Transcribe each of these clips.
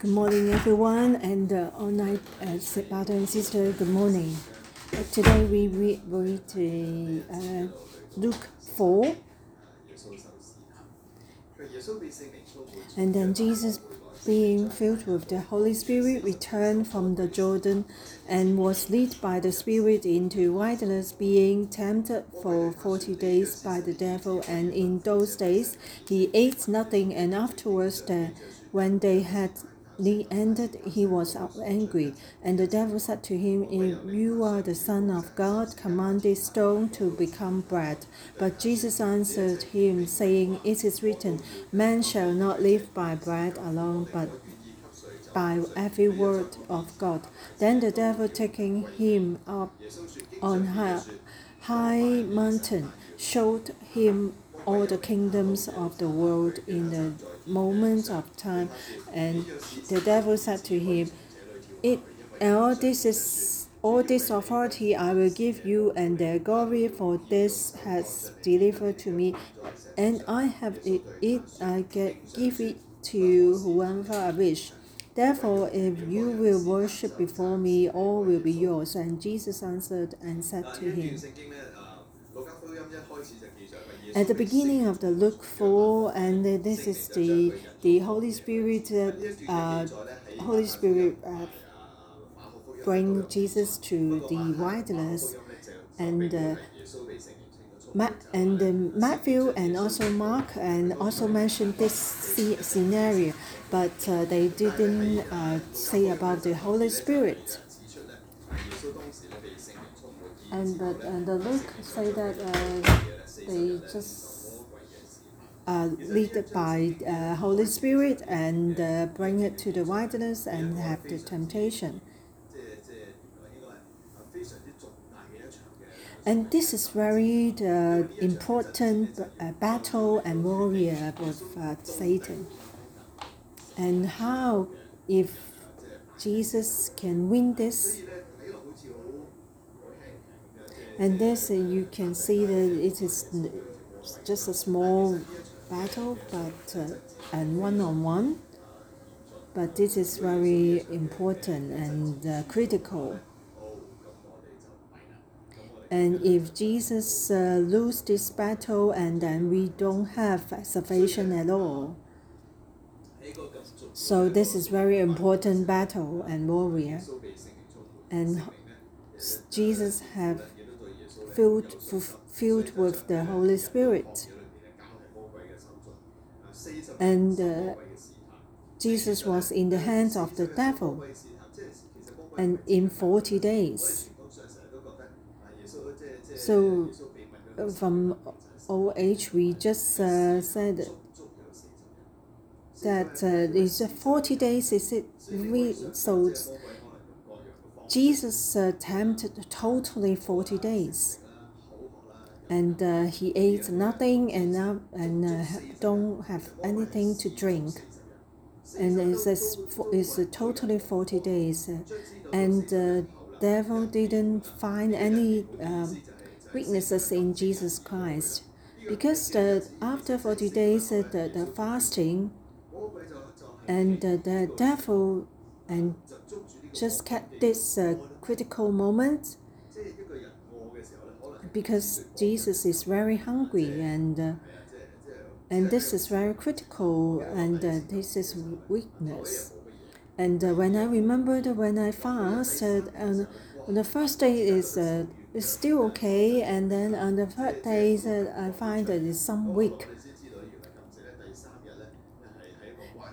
Good morning, everyone, and uh, all night, uh, brother and sister. Good morning. Uh, today we read, read uh, Luke four, and then Jesus, being filled with the Holy Spirit, returned from the Jordan, and was led by the Spirit into wilderness, being tempted for forty days by the devil. And in those days he ate nothing, and afterwards, the, when they had he ended, he was angry, and the devil said to him, If you are the Son of God, command this stone to become bread. But Jesus answered him, saying, It is written, Man shall not live by bread alone, but by every word of God. Then the devil, taking him up on high, high mountain, showed him all the kingdoms of the world in the moment of time. And the devil said to him, It all this is all this authority I will give you, and their glory for this has delivered to me, and I have it, it I get give it to whoever I wish. Therefore, if you will worship before me, all will be yours. And Jesus answered and said to him, at the beginning of the Luke four, and this is the the Holy Spirit, uh, Holy Spirit uh, bring Jesus to the wilderness, and uh, Ma- and Matthew and also Mark and also mentioned this scenario, but uh, they didn't uh, say about the Holy Spirit. And but and the Luke say that they just uh, lead by uh, Holy Spirit and uh, bring it to the wilderness and have the temptation. And this is very uh, important uh, battle and warrior with uh, Satan. And how, if Jesus can win this, and this uh, you can see that it is just a small battle, but uh, and one on one. But this is very important and uh, critical. And if Jesus uh, lose this battle, and then we don't have salvation at all. So this is very important battle and warrior. And Jesus have filled, filled with the Holy Spirit. And uh, Jesus was in the hands of the devil and in 40 days. So from age, we just uh, said that uh, it's 40 days. Is it we so Jesus uh, tempted totally 40 days. And uh, he ate nothing and, uh, and uh, don't have anything to drink. And it's, it's a totally 40 days. And the devil didn't find any um, weaknesses in Jesus Christ. Because the, after 40 days, the, the fasting, and the devil and just kept this uh, critical moment because Jesus is very hungry and uh, and this is very critical and uh, this is weakness. And uh, when I remembered when I fasted, and the first day is uh, is still okay, and then on the third day I find that it's some weak.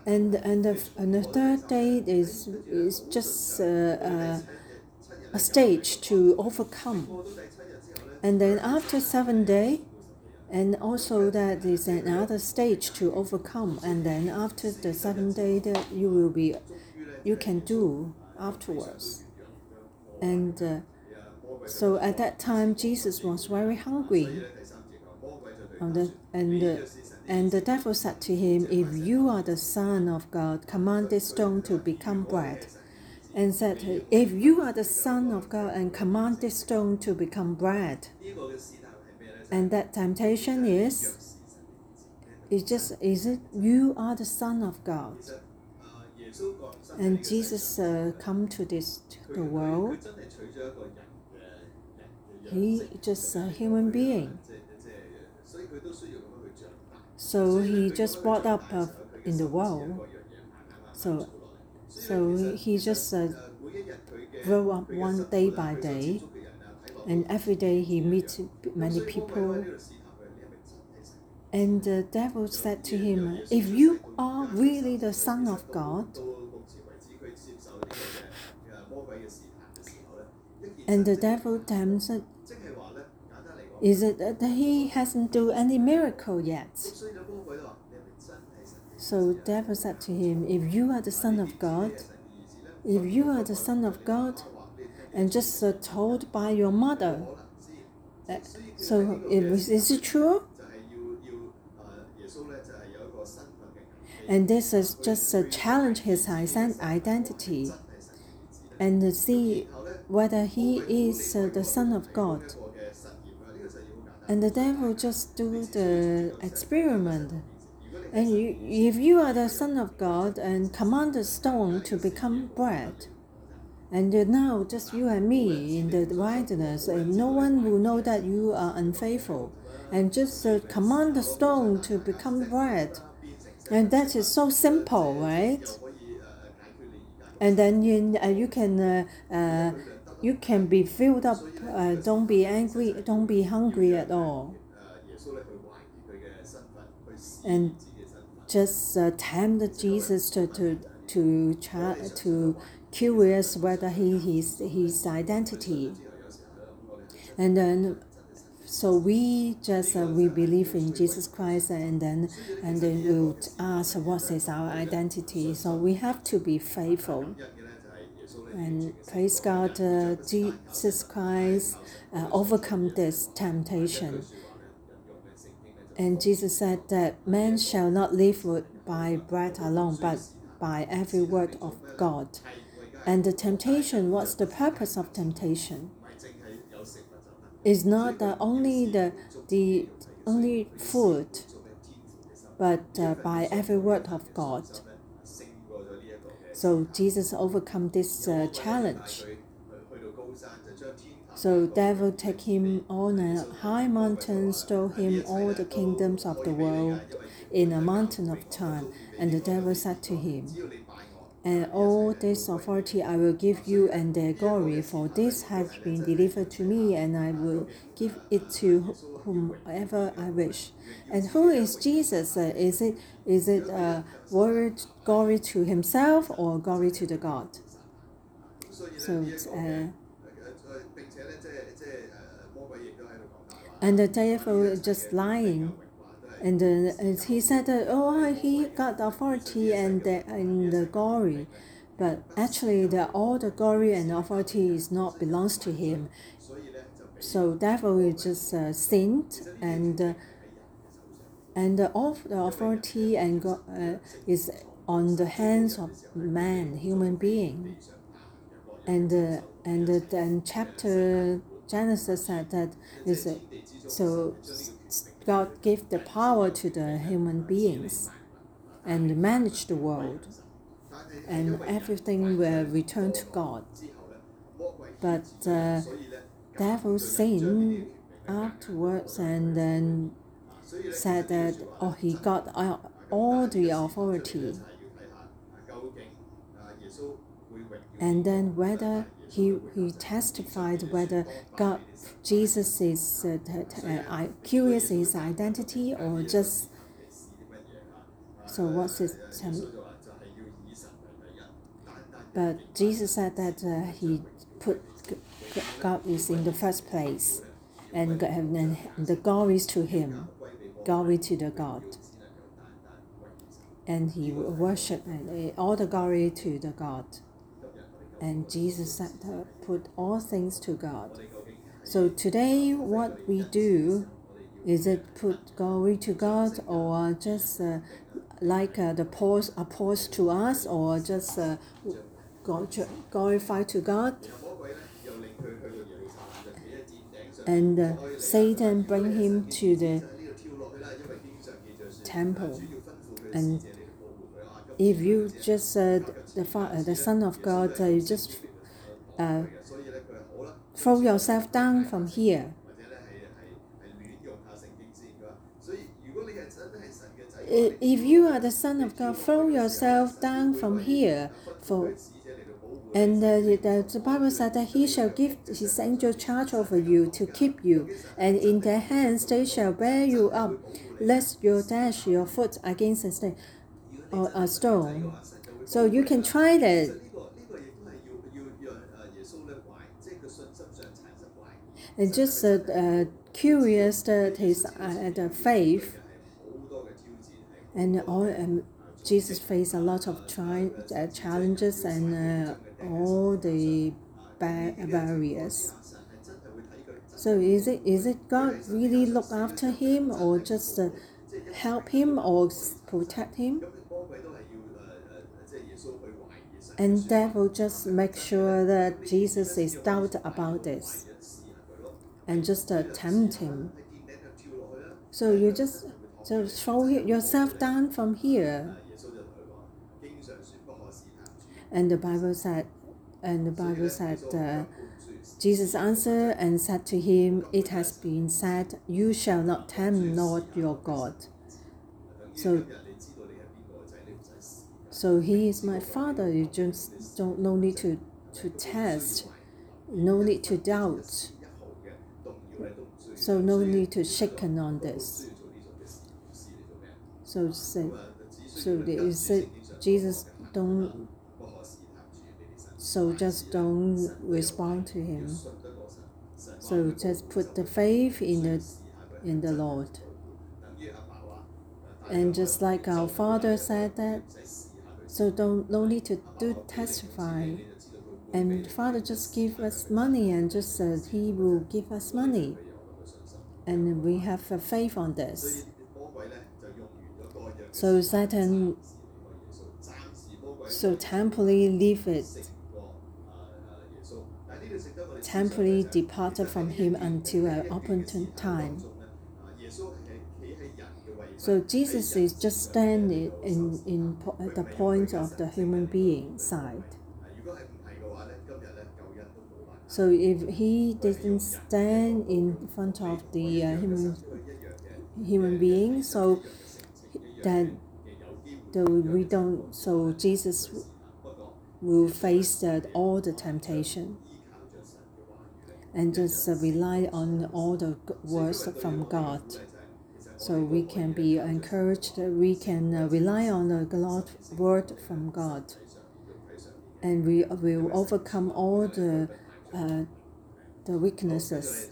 And and the, and the third day is is just uh, uh, a stage to overcome. And then after seven day, and also that is another stage to overcome. And then after the seven day, that you will be, you can do afterwards. And uh, so at that time, Jesus was very hungry. And the, and the, and the devil said to him, If you are the Son of God, command this stone to become bread and said, If you are the Son of God, and command this stone to become bread. And that temptation is, it's just, is it you are the Son of God? And Jesus uh, come to this the world. He just a human being. So he just brought up uh, in the world. So, so he just uh, grew up one day by day, and every day he meets many people. And the devil said to him, If you are really the Son of God, and the devil tempted, is it that he hasn't done any miracle yet? So devil said to him, If you are the Son of God, if you are the Son of God, and just uh, told by your mother, uh, so is, is it true? And this is just to challenge his identity and see whether he is uh, the Son of God. And the devil just do the experiment. And you, if you are the Son of God and command the stone to become bread, and now just you and me in the wilderness, and no one will know that you are unfaithful, and just uh, command the stone to become bread, and that is so simple, right? And then you, uh, you can uh, uh you can be filled up. Uh, don't be angry. Don't be hungry at all. And just uh, tempt Jesus to to to try to curious whether he his his identity. And then so we just uh, we believe in Jesus Christ and then and then we'll ask what is our identity. So we have to be faithful. And praise God, uh, Jesus Christ uh, overcome this temptation. And Jesus said that man shall not live by bread alone, but by every word of God. And the temptation, what's the purpose of temptation? Is not the only the the only food, but uh, by every word of God. So Jesus overcome this uh, challenge. So devil take him on a high mountain, stole him all the kingdoms of the world in a mountain of time. And the devil said to him, and all this authority I will give you and their glory, for this has been delivered to me, and I will give it to whomever I wish. And who is Jesus? Uh, is it is it uh, word glory to himself or glory to the God? So uh, and the devil is just lying and uh, he said that, oh, he got the authority and the, and the glory. But actually, the, all the glory and authority is not belongs to him. So devil is just uh, sinned and uh, and all the authority and uh, is on the hands of man, human being. And uh, and then chapter Genesis said that is uh, so God gave the power to the human beings and manage the world, and everything will return to God. But uh, devil sinned afterwards and then said that oh he got all the authority and then whether he, he testified whether God, Jesus is uh, uh, curious his identity or just. So what's his? Um, but Jesus said that uh, he put God is in the first place, and, and the glory is to him, glory to the God, and he worship uh, all the glory to the God. And Jesus said, put all things to God. So today, what we do is it put glory to God or just uh, like uh, the pause to us or just uh, glorify to God? And uh, Satan bring him to the temple and if you just uh, the uh, the Son of God, uh, you just uh, throw yourself down from here. If you are the Son of God, throw yourself down from here. For and uh, the, the Bible said that He shall give His angel charge over you to keep you, and in their hands they shall bear you up, lest you dash your foot against a stone or a stone. So you can try that. And just uh, uh, curious that his uh, the faith and all um, Jesus faced a lot of tri- uh, challenges and uh, all the ba- barriers. So is it is it God really look after him or just uh, help him or protect him? And devil just make sure that Jesus is doubt about this and just uh, tempt him. So you just so throw yourself down from here. And the Bible said, and the Bible said, uh, Jesus answered and said to him, It has been said, You shall not tempt Lord your God. So so he is my father. You just don't no need to, to test, no need to doubt. So no need to shaken on this. So say, so they said Jesus don't. So just don't respond to him. So just put the faith in the in the Lord. And just like our father said that so don't no need to do testify. And Father just give us money and just says He will give us money, and we have a faith on this. So Satan, so temporarily leave it, temporarily departed from him until an opportune time. So Jesus is just standing in, in po the point of the human being side. So if he didn't stand in front of the uh, human, human being, so that, that we don't, so Jesus will face that all the temptation and just uh, rely on all the words from God. So we can be encouraged. We can uh, rely on the word from God, and we will overcome all the uh, the weaknesses.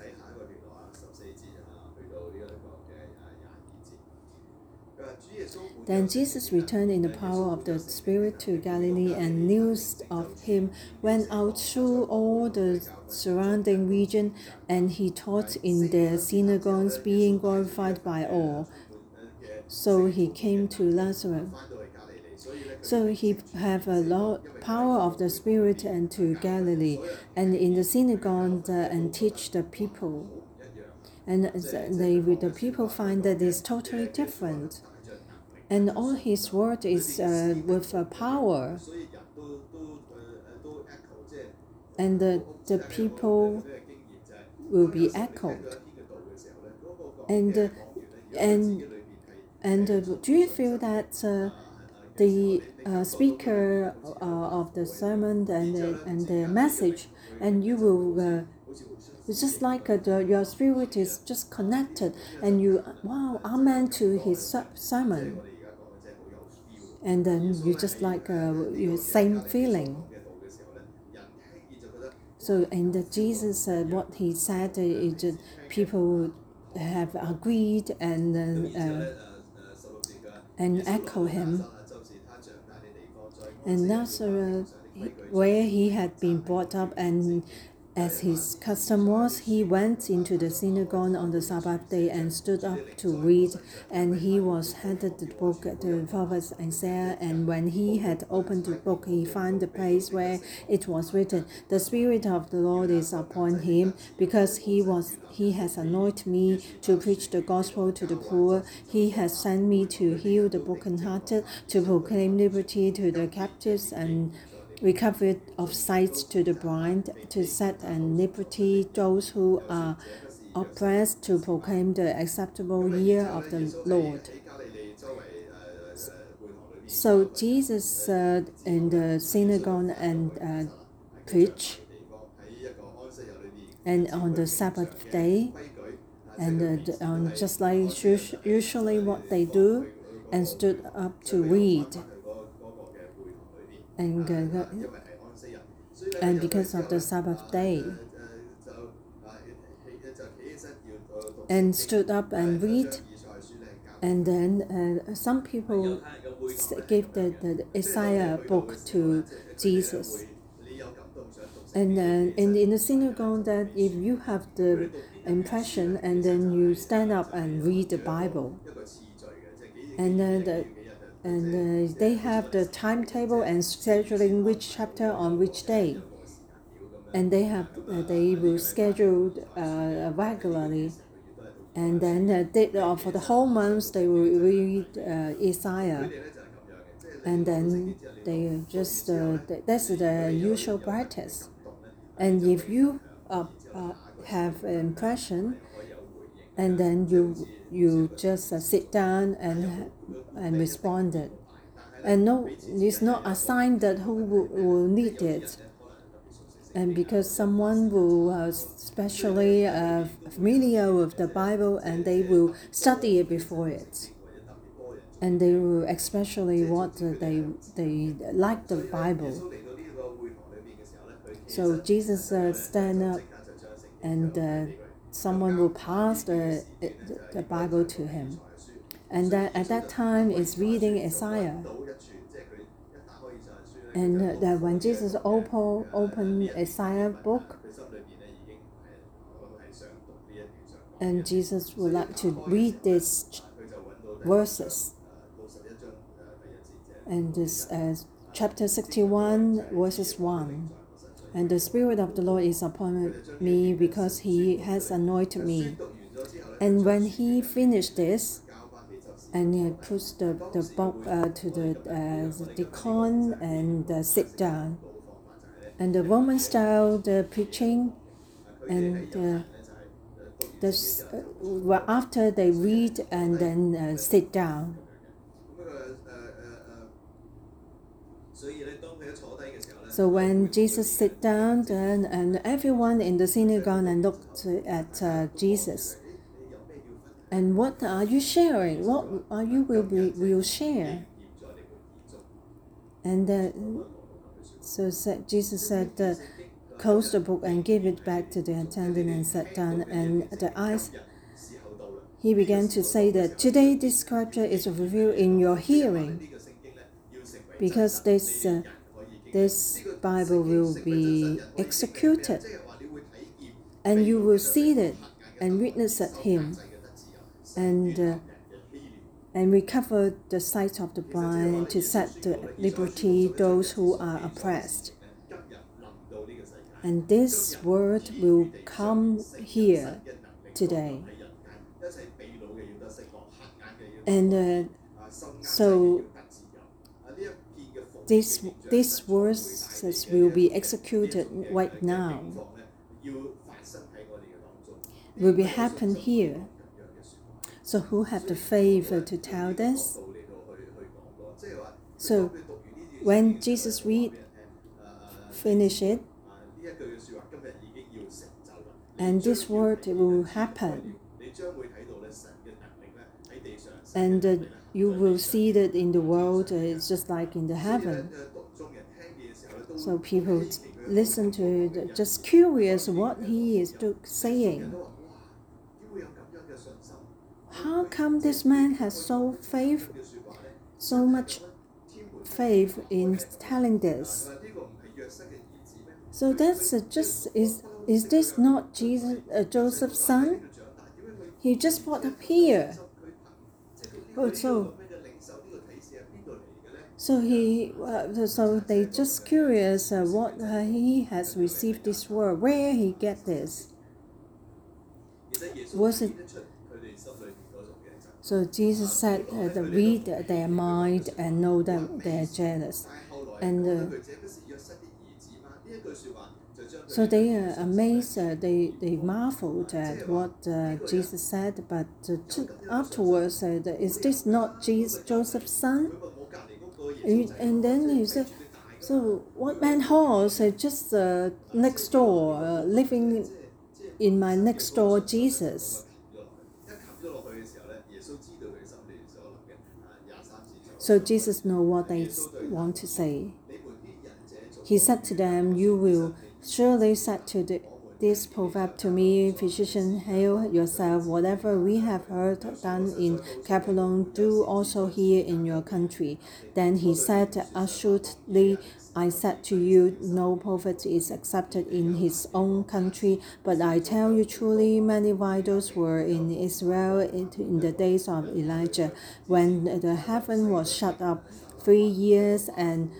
Then Jesus returned in the power of the Spirit to Galilee, and news of him went out through all the surrounding region, and he taught in their synagogues, being glorified by all. So he came to Nazareth. So he have a lot power of the Spirit and to Galilee, and in the synagogue and teach the people. And they, the people find that it's totally different and all his word is uh, with uh, power. And the, the people will be echoed. And uh, and and uh, do you feel that uh, the speaker of the sermon and and the message, and you will. It's just like uh, the, your spirit is just connected, and you wow, amen to his sermon and then you just like uh, your same feeling. So and uh, Jesus, uh, what he said, is uh, people have agreed and uh, and echo him. And that's uh, where he had been brought up, and as his custom was, he went into the synagogue on the Sabbath day and stood up to read. And he was handed the book, the prophet Isaiah. And when he had opened the book, he found the place where it was written, "The Spirit of the Lord is upon him, because he was he has anointed me to preach the gospel to the poor. He has sent me to heal the brokenhearted, to proclaim liberty to the captives and." Recovery of sight to the blind, to set at liberty those who are oppressed, to proclaim the acceptable year of the Lord. So Jesus uh, in the synagogue and uh, preach, and on the Sabbath day, and uh, um, just like usually what they do, and stood up to read and uh, and because of the Sabbath day, and stood up and read, and then uh, some people gave the, the Isaiah book to Jesus. And then in, in the synagogue, that if you have the impression and then you stand up and read the Bible, and then the, and uh, they have the timetable and scheduling which chapter on which day. And they have uh, they will schedule uh, regularly. And then uh, they, uh, for the whole month they will read uh, Isaiah. And then they just uh, that's the usual practice. And if you uh, uh, have an impression and then you you just uh, sit down and and responded. And no it's not a sign that who will, will need it. And because someone will especially uh, familiar with the bible and they will study it before it. And they will especially what they they like the bible. So jesus uh, stand up and uh, someone will pass the, the Bible to him. And that at that time is reading Isaiah. And that when Jesus open, opened Isaiah book, and Jesus would like to read these verses. And this uh, chapter 61, verses 1. And the Spirit of the Lord is upon me because he has anointed me. And when he finished this, and he puts the, the book uh, to the, uh, the deacon and uh, sit down. And the Roman style, the preaching, and uh, the, well, after they read and then uh, sit down. So when Jesus sit down, then and everyone in the synagogue and looked at uh, Jesus. And what are you sharing? What are you will be, will share? And uh, so said, Jesus said, uh, close the book and give it back to the attendant and sat down. And the eyes, he began to say that today this scripture is revealed in your hearing, because this. Uh, this Bible will be executed, and you will see it and witness at Him, and uh, and recover the sight of the blind to set the liberty those who are oppressed. And this word will come here today. And uh, so this, these verses will be executed right now, will be happen here. So who have the favor to tell this? So when Jesus read, finish it, and this word will happen. And you will see that in the world uh, it's just like in the heaven. So people listen to it, just curious what he is saying. How come this man has so faith, so much faith in telling this? So that's just is Is this not Jesus, uh, Joseph's son? He just brought up here. Oh, so he, uh, so they just curious uh, what uh, he has received this word, where he get this. Was it? So Jesus said, uh, the read their mind and know that they are jealous, and uh, so they are amazed. Uh, they they marveled at what uh, Jesus said, but uh, afterwards said, "Is this not Jesus, Joseph's son?" And, and then he said, "So what man horse uh, just uh, next door, uh, living in my next door Jesus." So Jesus know what they want to say. He said to them, "You will." Surely said to the, this proverb to me, Physician, heal yourself. Whatever we have heard done in Capernaum, do also here in your country. Then he said, Assuredly, I said to you, no prophet is accepted in his own country. But I tell you truly, many widows were in Israel in the days of Elijah, when the heaven was shut up three years and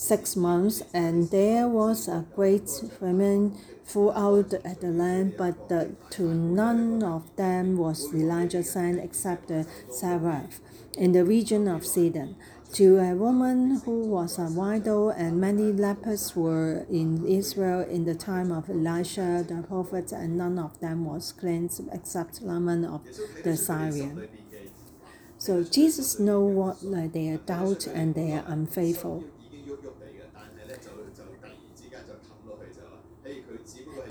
six months, and there was a great famine throughout the land, but the, to none of them was Elijah sent except the Zarephath in the region of Sidon. To a woman who was a widow, and many lepers were in Israel in the time of Elisha the prophet, and none of them was cleansed except Naaman of the Syrian. So Jesus know what like, their doubt and their unfaithful.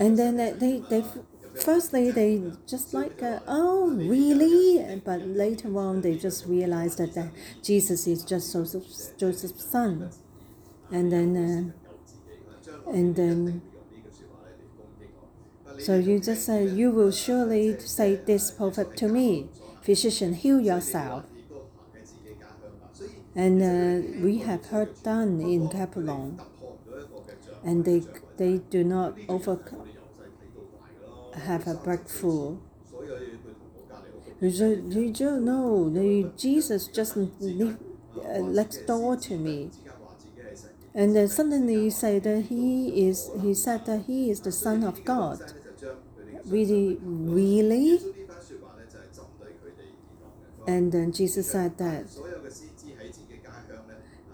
And then they, they firstly they just like uh, oh really? But later on they just realized that, that jesus is just joseph's, joseph's son. And then uh, and then so you just say you will surely say this prophet to me physician heal yourself. And uh, we have heard done in Capernaum and they they do not overcome have a breakthrough. You just, you know Jesus just uh, next door to me. And then suddenly he said that he is he said that he is the son of God. Really really? And then Jesus said that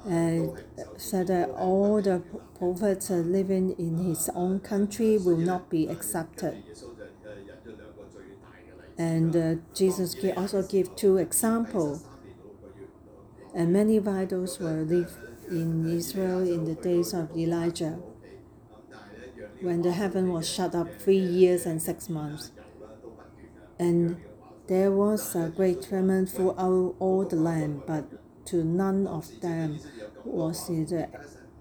uh, said that all the prophets living in his own country will not be accepted. And uh, Jesus also gave two examples. And many widows were lived in Israel in the days of Elijah, when the heaven was shut up three years and six months. And there was a great famine throughout all the land, but to none of them was it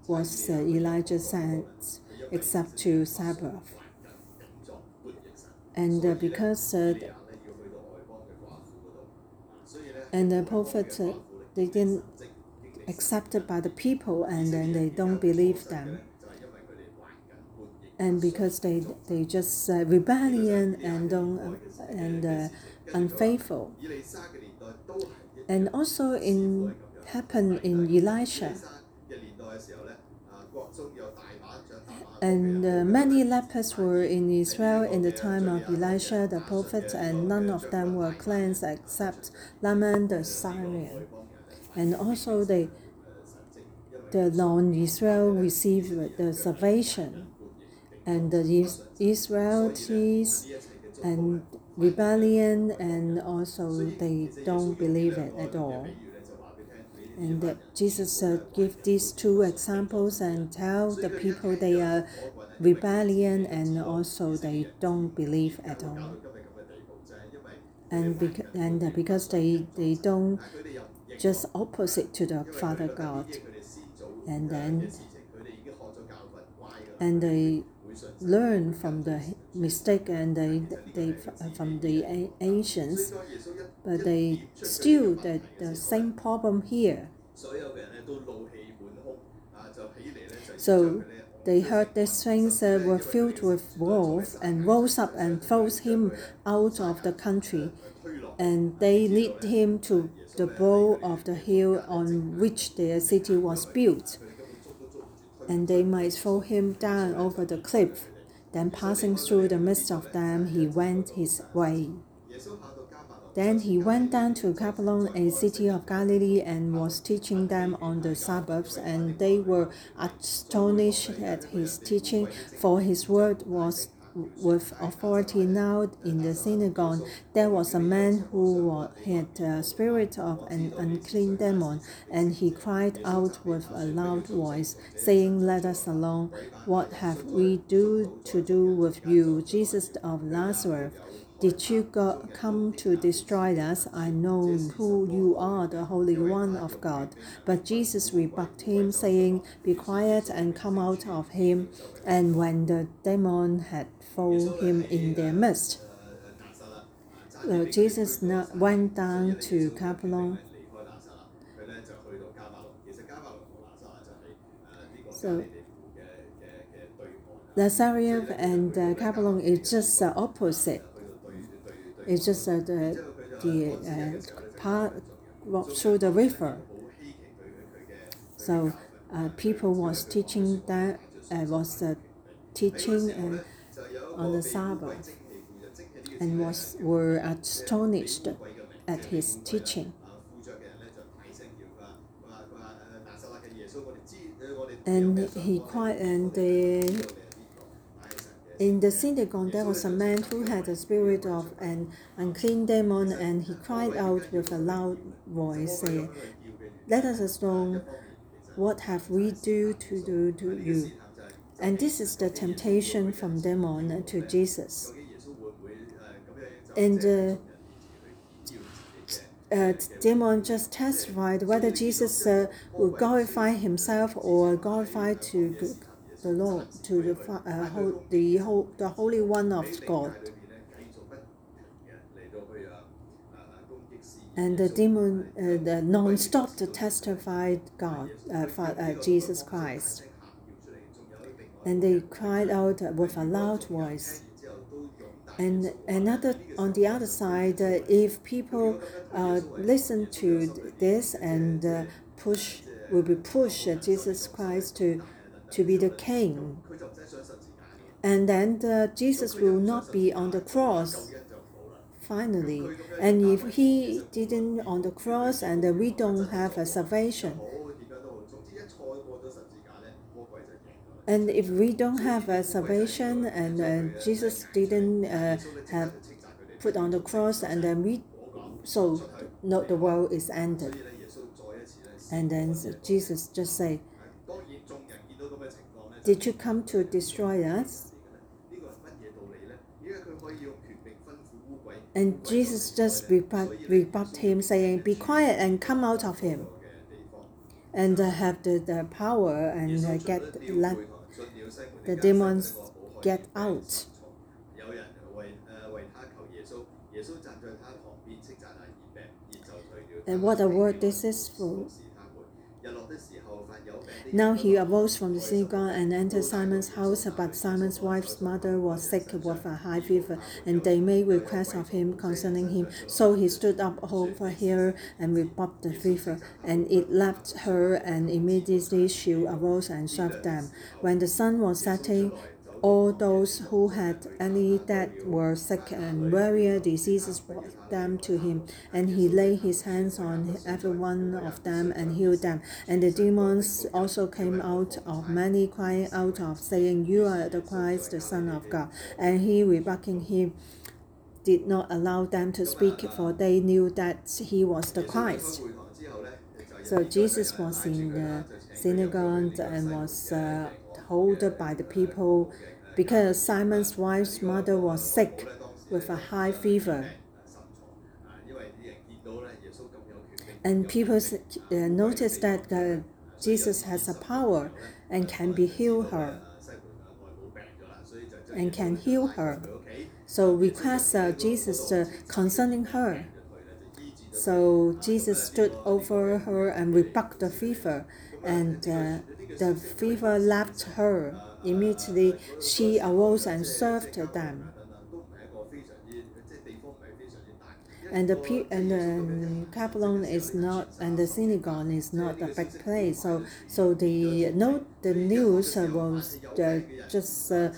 was uh, Elijah sent except to Zarephath. And uh, because uh, and the prophet uh, they didn't accepted by the people and then they don't believe them and because they they just uh, rebellion and don't and uh, unfaithful and also in happened in Elisha and uh, many lepers were in Israel in the time of Elisha the prophet, and none of them were cleansed except Naaman the Syrian. And also they, the non-Israel received the salvation, and the Israelites and rebellion, and also they don't believe it at all. And Jesus uh, give these two examples and tell the people they are rebellion and also they don't believe at all. And, bec- and because they, they don't just opposite to the Father God. And then and they learn from the mistake and they, they from the ancients but they still the, the same problem here. So they heard these things uh, were filled with wrath and rose up and forced him out of the country. And they lead him to the brow of the hill on which their city was built, and they might throw him down over the cliff. Then, passing through the midst of them, he went his way. Then he went down to Capernaum, a city of Galilee, and was teaching them on the Sabbaths, and they were astonished at his teaching, for his word was with authority now in the synagogue. There was a man who had a spirit of an unclean demon, and he cried out with a loud voice, saying, Let us alone. What have we do to do with you, Jesus of Nazareth? Did you go, come to destroy us? I know who you are, the Holy One of God. But Jesus rebuked him, saying, Be quiet and come out of him. And when the demon had fallen him in their midst, uh, Jesus went down to Capernaum. So, Nazareth and uh, Capernaum is just opposite. It's just uh, the the uh, part through the river. So uh, people was teaching that uh, was uh, teaching uh, on the Sabbath and was were astonished at his teaching. And he quite and the in the synagogue, there was a man who had the spirit of an unclean demon, and he cried out with a loud voice, saying, Let us alone. What have we do to do to you? And this is the temptation from demon to Jesus. And uh, uh, demon just testified whether Jesus uh, would glorify himself or glorify to the Lord, to the uh, the the Holy One of God. And the demon, uh, the non-stop to testify God, uh, uh, Jesus Christ. And they cried out with a loud voice. And another on the other side, uh, if people uh, listen to this and uh, push, will be push Jesus Christ to to be the king. And then the, Jesus will not be on the cross finally. And if he didn't on the cross and we don't have a salvation. And if we don't have a salvation and uh, Jesus didn't uh, have put on the cross and then we so no the world is ended. And then Jesus just say did you come to destroy us? And Jesus just rebuked him, saying, Be quiet and come out of him. And uh, have the, the power and uh, get let the demons get out. And what a word this is for. Now he arose from the synagogue and entered Simon's house, but Simon's wife's mother was sick with a high fever, and they made request of him concerning him. So he stood up over her and rebuked the fever, and it left her, and immediately she arose and served them. When the sun was setting, all those who had any that were sick and various diseases brought them to him, and he laid his hands on every one of them and healed them. And the demons also came out of many, crying out of saying, You are the Christ, the Son of God. And he rebuking him did not allow them to speak, for they knew that he was the Christ. So Jesus was in the synagogue and was uh, told by the people because Simon's wife's mother was sick with a high fever. And people uh, noticed that uh, Jesus has a power and can be heal her and can heal her. So request uh, Jesus uh, concerning her. So Jesus stood over her and rebuked the fever, and the fever left her. Immediately she arose and served them. And the and the Capelon is not and the synagogue is not a big place. So so the no the news was uh, just uh,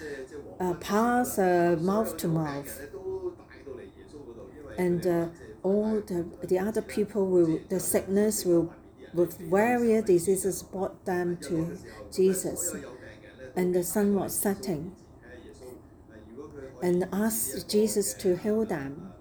uh, pass uh, mouth to mouth. And uh, all the, the other people will the sickness will with various diseases brought them to Jesus. And the sun was setting and asked Jesus to heal them.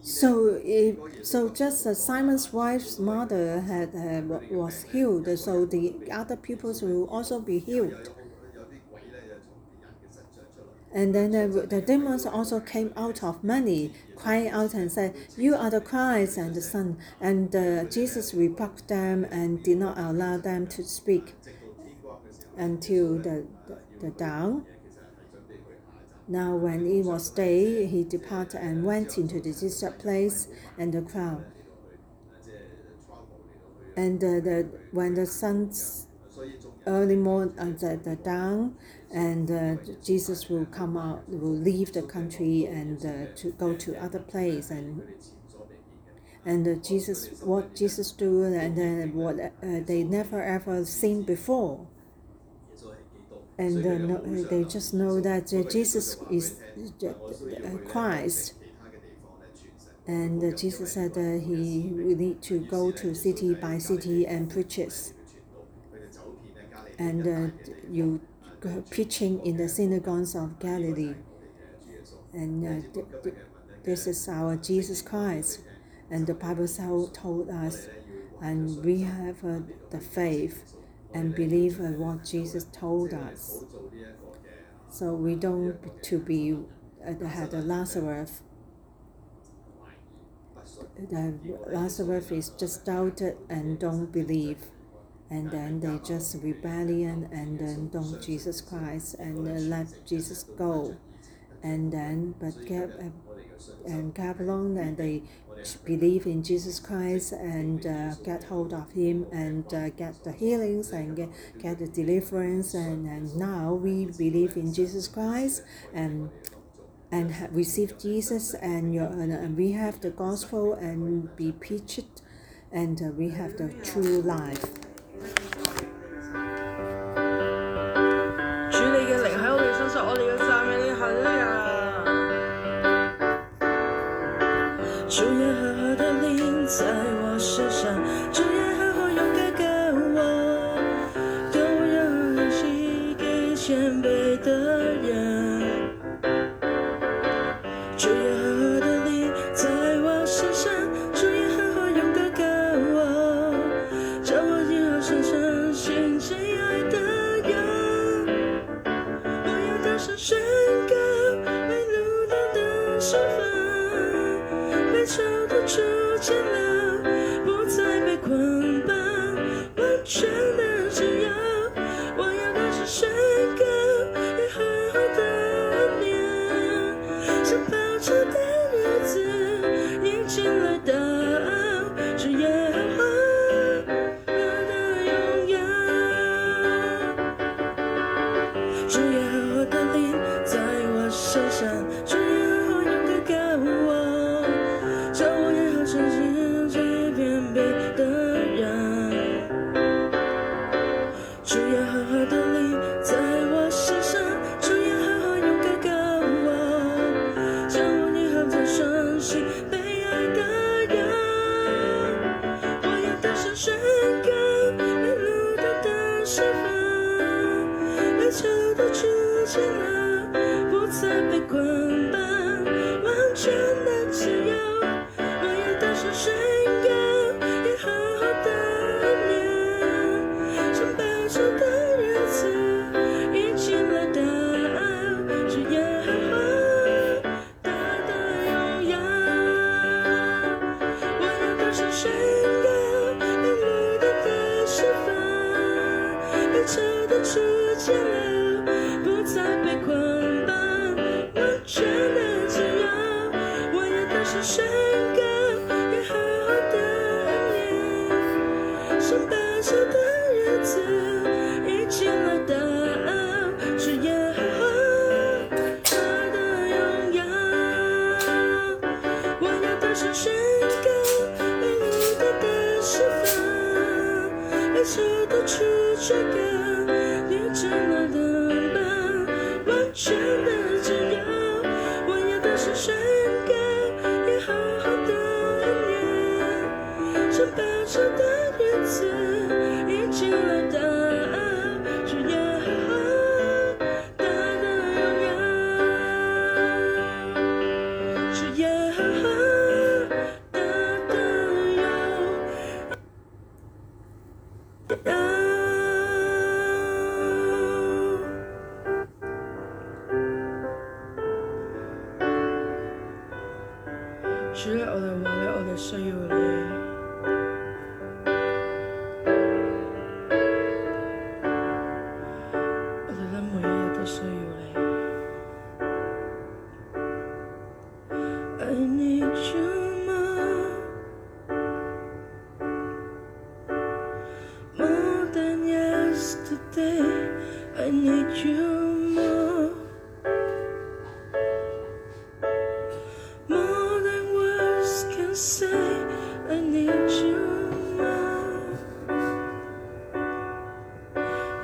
So, if, so just as Simon's wife's mother had uh, was healed, so the other pupils will also be healed. And then the demons also came out of many crying out and said, You are the Christ and the Son. And uh, Jesus rebuked them and did not allow them to speak until the, the, the dawn. Now, when it was day, he departed and went into the desert place and the crowd. And uh, the, when the sun's early morning, uh, the, the dawn, and uh, Jesus will come out, will leave the country and uh, to go to other place and and uh, Jesus, what Jesus do and then what uh, they never ever seen before. And uh, no, they just know that uh, Jesus is Christ. And Jesus said that he will need to go to city by city and preaches. And you preaching in the synagogues of Galilee. And uh, th th this is our Jesus Christ. And the Bible told us, and we have uh, the faith and believe uh, what Jesus told us. So we don't to be uh, the a Lazarus. The Lazarus is just doubted and don't believe and then they just rebellion and then don't Jesus Christ and uh, let Jesus go, and then but kept uh, and kept along and they believe in Jesus Christ and uh, get hold of Him and uh, get the healings and get, get the deliverance and, and now we believe in Jesus Christ and and receive Jesus and, your, and, and we have the gospel and be preached and uh, we have the true life. 主你嘅灵喺我哋身上，我哋要赞美你，哈利路亞。主耶和華的靈在我身上，主耶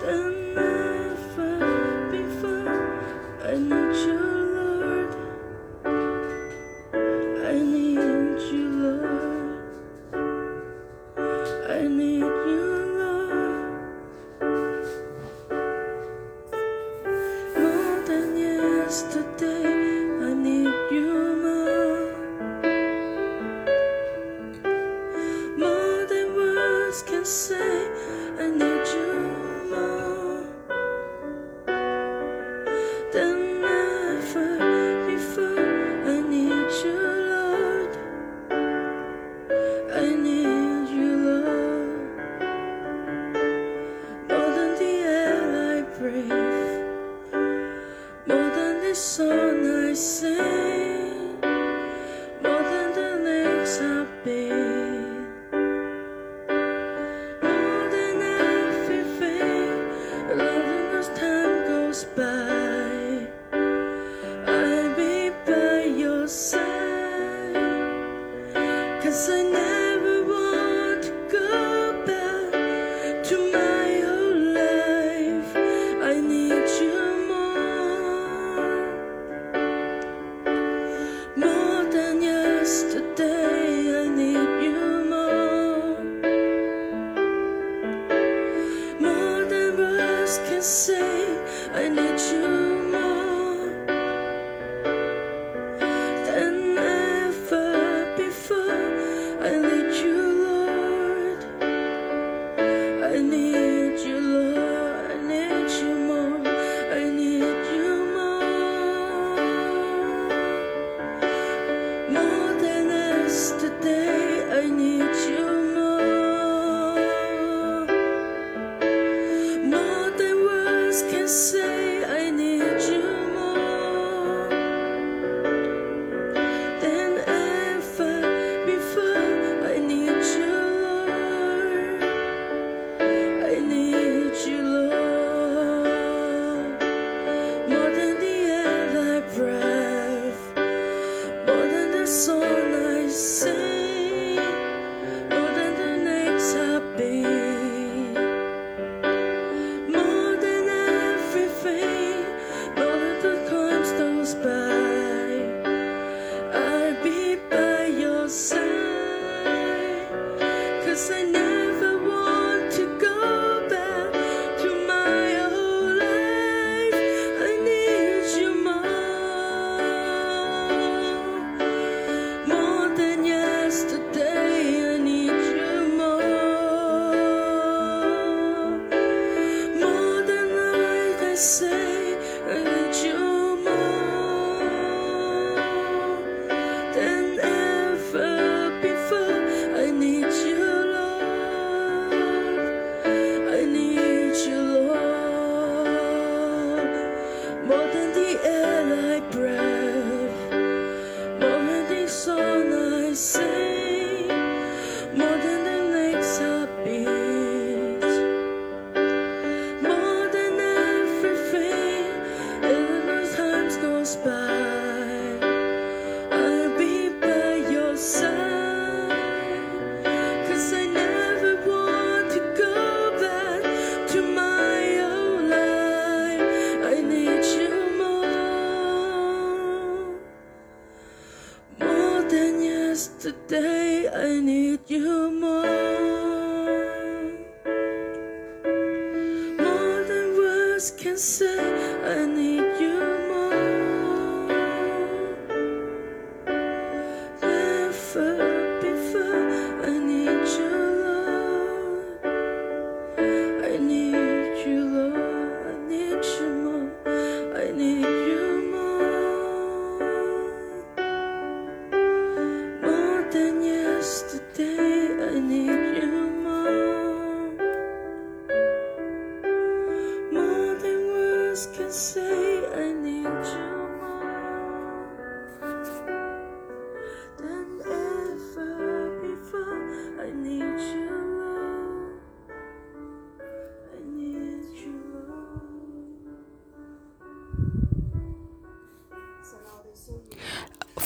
than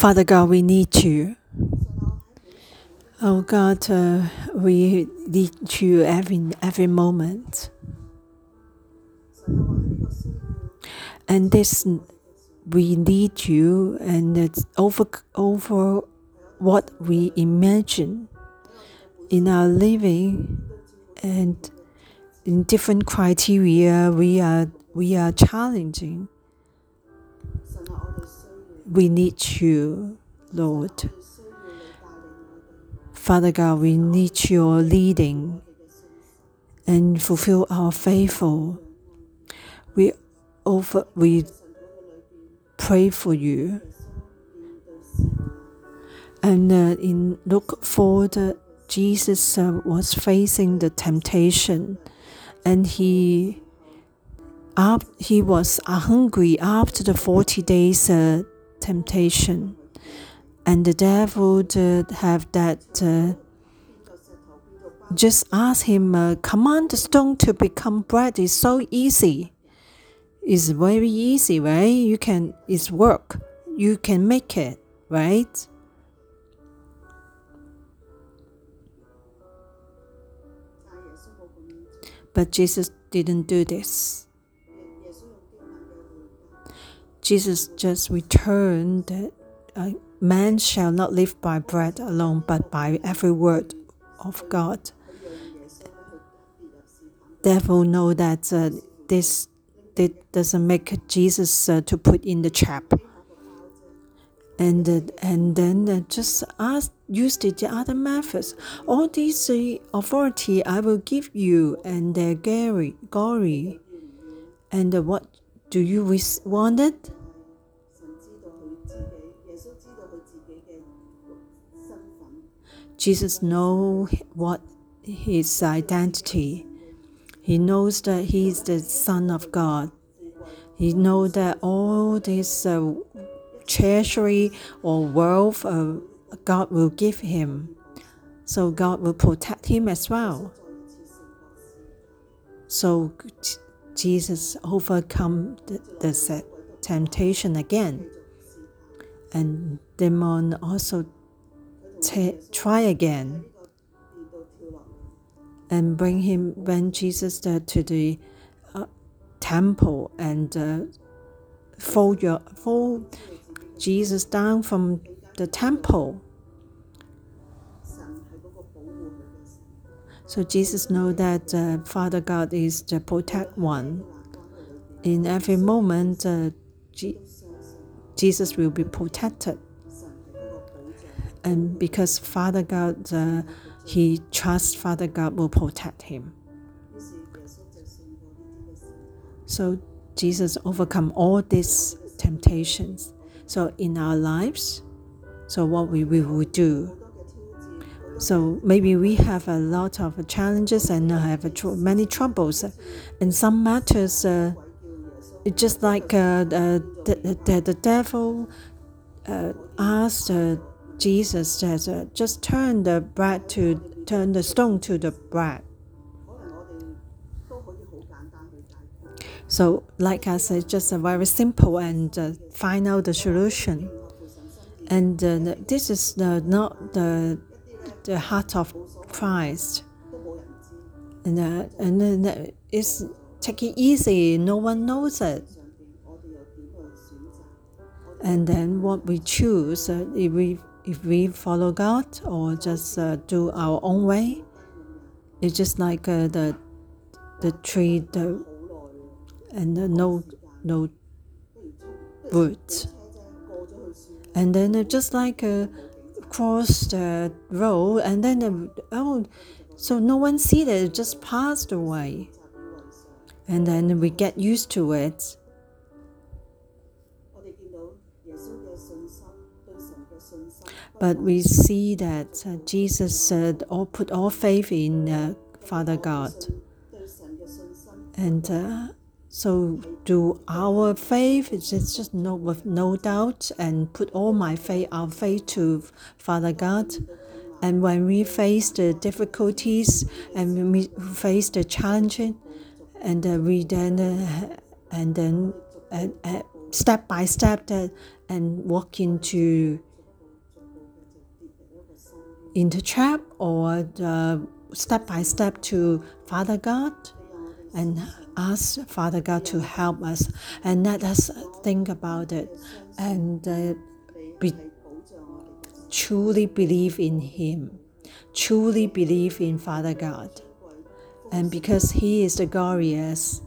Father God, we need you. Oh God, uh, we need you every every moment. And this, we need you, and it's over over what we imagine in our living, and in different criteria, we are we are challenging. We need you, Lord. Father God, we need your leading and fulfill our faithful. We over we pray for you. And uh, in Luke 4, the, Jesus uh, was facing the temptation, and he up, he was hungry after the 40 days uh, temptation. And the devil uh, have that uh, just ask him, uh, command the stone to become bread is so easy. It's very easy, right? You can, it's work. You can make it, right? But Jesus didn't do this. Jesus just returned that uh, man shall not live by bread alone, but by every word of God. Devil know that uh, this, doesn't make Jesus uh, to put in the trap, and uh, and then uh, just ask use the other methods. All these uh, authority I will give you, and their glory, glory, and uh, what do you wish wanted? Jesus knows what his identity. He knows that he is the Son of God. He knows that all this uh, treasury or wealth uh, God will give him. So God will protect him as well. So Jesus overcome the, the temptation again. And demon also try again and bring him when Jesus to the uh, temple and uh, fold your fold Jesus down from the temple. So Jesus know that uh, Father God is the protect one. In every moment, uh, Jesus will be protected and because Father God, uh, he trusts Father God will protect him. So Jesus overcome all these temptations. So in our lives, so what we, we will do. So maybe we have a lot of challenges and have many troubles. In some matters, uh, it's just like uh, the, the, the devil uh, asked Jesus says, uh, just turn the bread to turn the stone to the bread. So, like I said, just a very simple and uh, find out the solution. And uh, this is not the the heart of Christ. And uh, and then it's take it easy. No one knows it. And then what we choose, uh, if we if we follow God or just uh, do our own way, it's just like uh, the the tree, the and uh, no no words. And then uh, just like Cross the road and then oh so no one see that it just passed away. And then we get used to it. But we see that uh, jesus said all put all faith in uh, father god. And uh, so, do our faith is just, no with no doubt, and put all my faith, our faith to Father God. And when we face the difficulties and we face the challenges, and uh, we then uh, and then uh, uh, step by step that and walk into into trap or the step by step to Father God and ask Father God to help us and let us think about it and uh, be, truly believe in Him, truly believe in Father God. And because He is the glorious,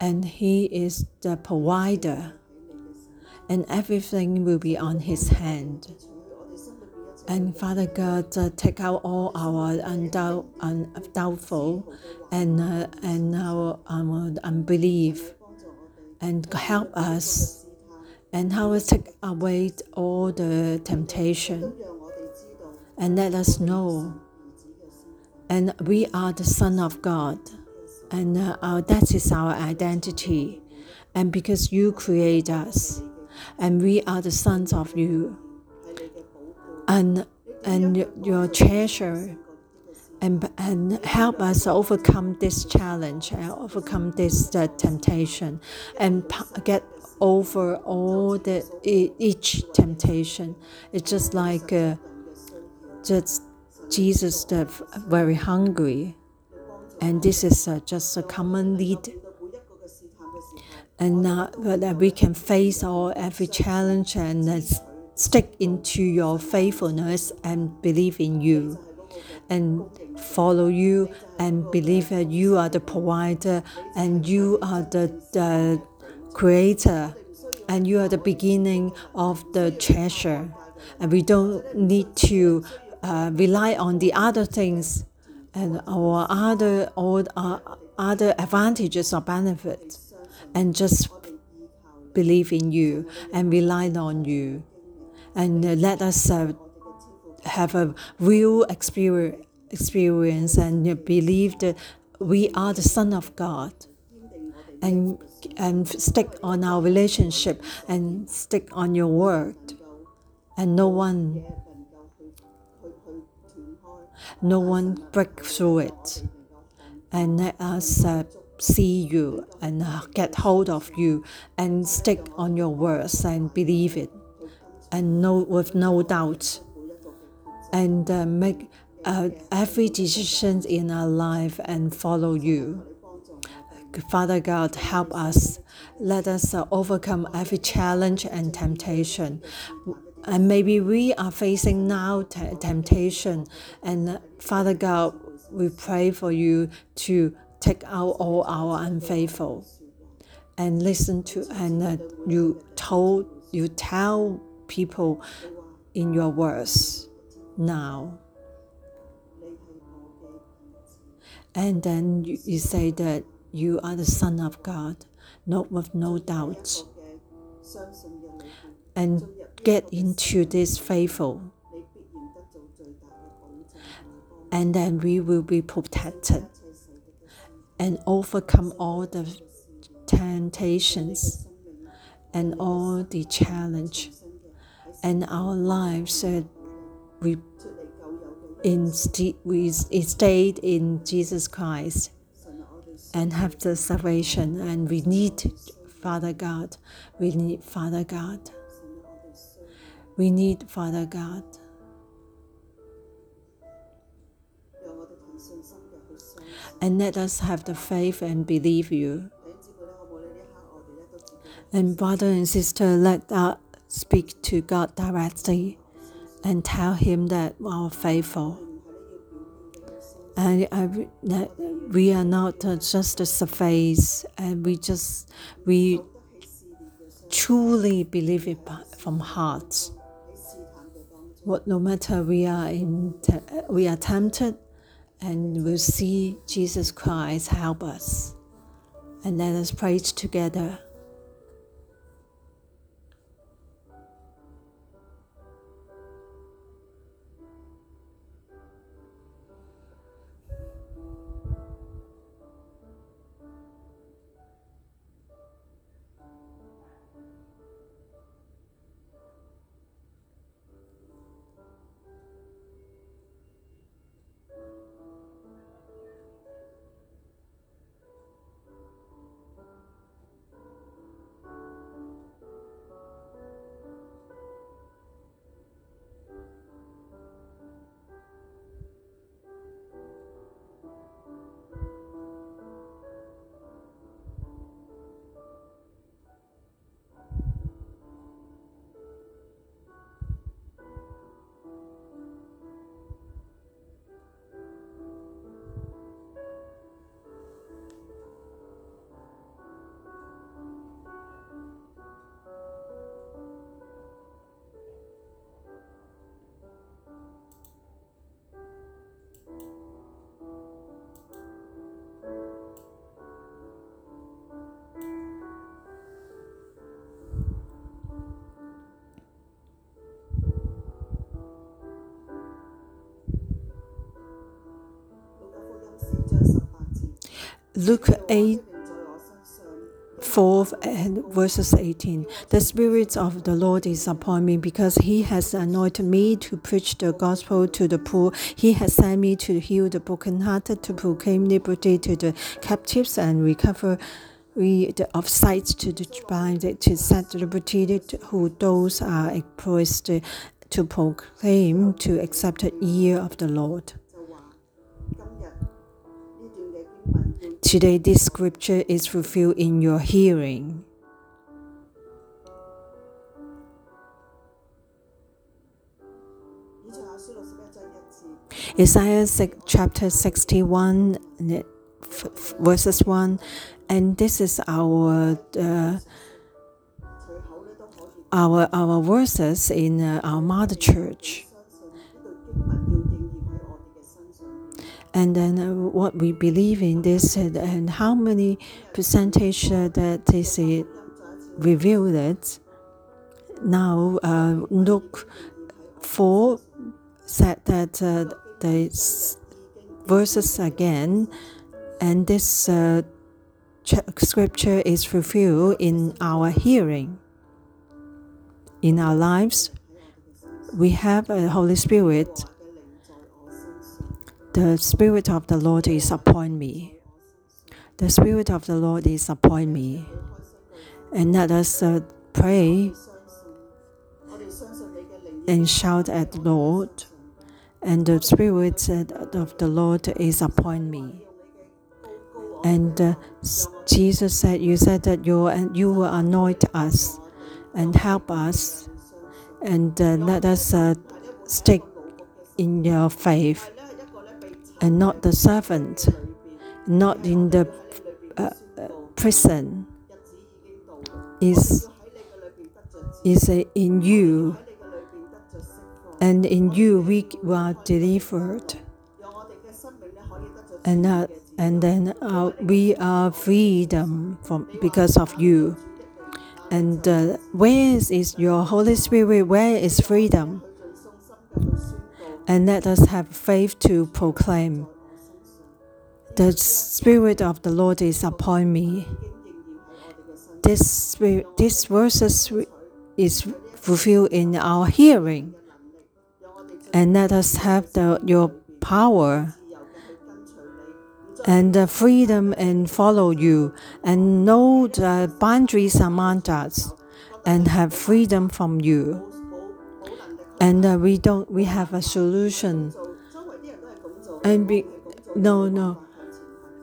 and He is the provider, and everything will be on His hand. And Father God, uh, take out all our undoubt, un- doubtful and, uh, and our, our unbelief and help us and help us take away all the temptation and let us know. And we are the son of god and uh, our, that is our identity. And because you create us and we are the sons of you and and your treasure and, and help us overcome this challenge and overcome this uh, temptation and get over all the each temptation. It's just like uh, just jesus the very hungry and this is uh, just a common lead and uh, that we can face all every challenge and uh, stick into your faithfulness and believe in you and follow you and believe that you are the provider and you are the, the creator and you are the beginning of the treasure. And we don't need to uh, rely on the other things and our other all our uh, other advantages or benefits and just believe in you and rely on you and let us uh, have a real experience and believe that we are the Son of God. And and stick on our relationship and stick on your word. And no one no one break through it. And let us uh, see you and uh, get hold of you and stick on your words and believe it and no, with no doubt, and uh, make uh, every decision in our life and follow you. Father God, help us. Let us uh, overcome every challenge and temptation. And maybe we are facing now t- temptation. And uh, Father God, we pray for you to take out all our unfaithful and listen to, and uh, you told, you tell people in your words now. And then you, you say that you are the Son of God, not with no doubt. And get into this faithful. And then we will be protected and overcome all the temptations and all the challenge and our lives said we in we stayed in Jesus Christ and have the salvation. And we need Father God. We need Father God. We need Father God. And let us have the faith and believe you. And brother and sister let us speak to God directly and tell Him that we are faithful. And I, that we are not just a surface, and we just we truly believe it from heart. What no matter we are in, we are tempted, and we'll see Jesus Christ help us. And let us pray together. Luke 8 4 and verses 18. The Spirit of the Lord is upon me because He has anointed me to preach the gospel to the poor. He has sent me to heal the brokenhearted, to proclaim liberty to the captives and recover of sight to the blind, to set liberty who those are oppressed, to proclaim to accept the year of the Lord. Today, this scripture is fulfilled in your hearing. Isaiah 6, chapter 61, verses 1, and this is our. Uh, our, our verses in uh, our mother church. and then uh, what we believe in this and how many percentage uh, that they say revealed it. Now uh, Luke 4 said that uh, the verses again, and this uh, scripture is fulfilled in our hearing, in our lives. We have a Holy Spirit the Spirit of the Lord is upon me. The Spirit of the Lord is upon me. And let us uh, pray and shout at the Lord. And the Spirit of the Lord is upon me. And uh, Jesus said, You said that you, and you will anoint us and help us, and uh, let us uh, stick in your faith and not the servant, not in the uh, prison. Is is in you, and in you we were delivered, and uh, and then uh, we are freedom from because of you. And uh, where is, is your Holy Spirit? Where is freedom? and let us have faith to proclaim. The Spirit of the Lord is upon me. This, this verses is fulfilled in our hearing. And let us have the, your power and the freedom and follow you and know the boundaries among us and have freedom from you and uh, we don't we have a solution. And be, no no.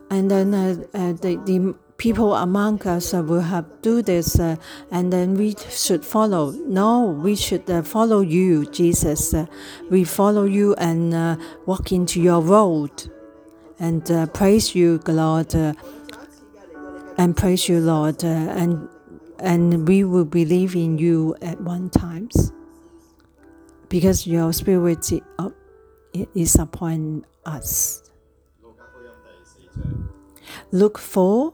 And then uh, uh, the, the people among us uh, will have do this uh, and then we should follow. No we should uh, follow you jesus. We follow you and walk into your road and praise you lord and praise you lord and and we will believe in you at one times because your spirit is upon us. Luke 4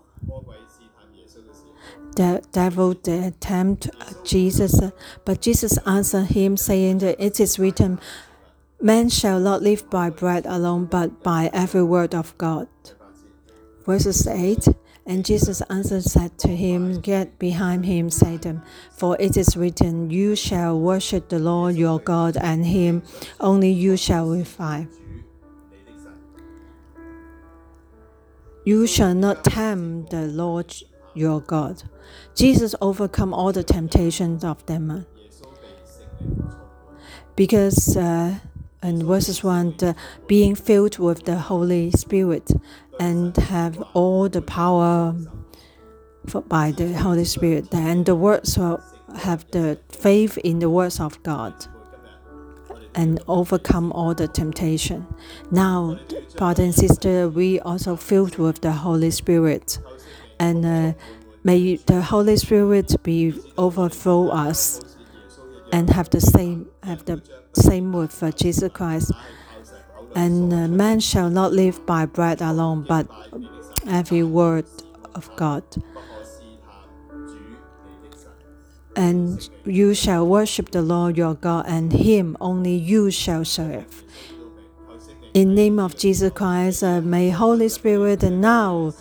the devil the tempt Jesus, but Jesus answered him, saying, that It is written, Man shall not live by bread alone, but by every word of God. Verses 8 and Jesus answered, said to him, Get behind him, Satan, for it is written, You shall worship the Lord your God, and him only you shall revive. You shall not tempt the Lord your God. Jesus overcome all the temptations of them, because uh, in verses 1 the, being filled with the Holy Spirit and have all the power for, by the Holy Spirit and the words have the faith in the words of God and overcome all the temptation. Now, brother and sister, we also filled with the Holy Spirit, and uh, may the Holy Spirit be overflow us, and have the same have the same with for Jesus Christ. And uh, man shall not live by bread alone, but every word of God. And you shall worship the Lord your God, and him only you shall serve. In name of Jesus Christ, uh, may Holy Spirit now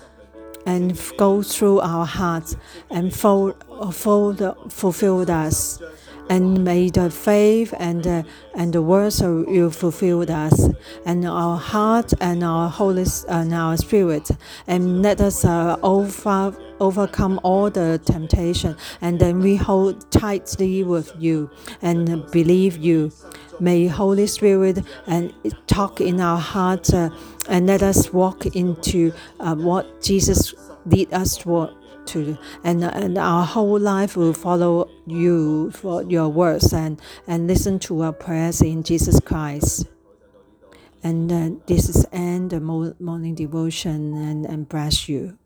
and go through our hearts and fold, fold, fulfill us. And may the faith and the, and the words of you fulfill us, and our heart and our holy and our spirit, and let us uh, over, overcome all the temptation, and then we hold tightly with you and believe you. May Holy Spirit and talk in our heart uh, and let us walk into uh, what Jesus lead us to, to and, and our whole life will follow you for your words and, and listen to our prayers in Jesus Christ. And uh, this is end the morning devotion and, and bless you.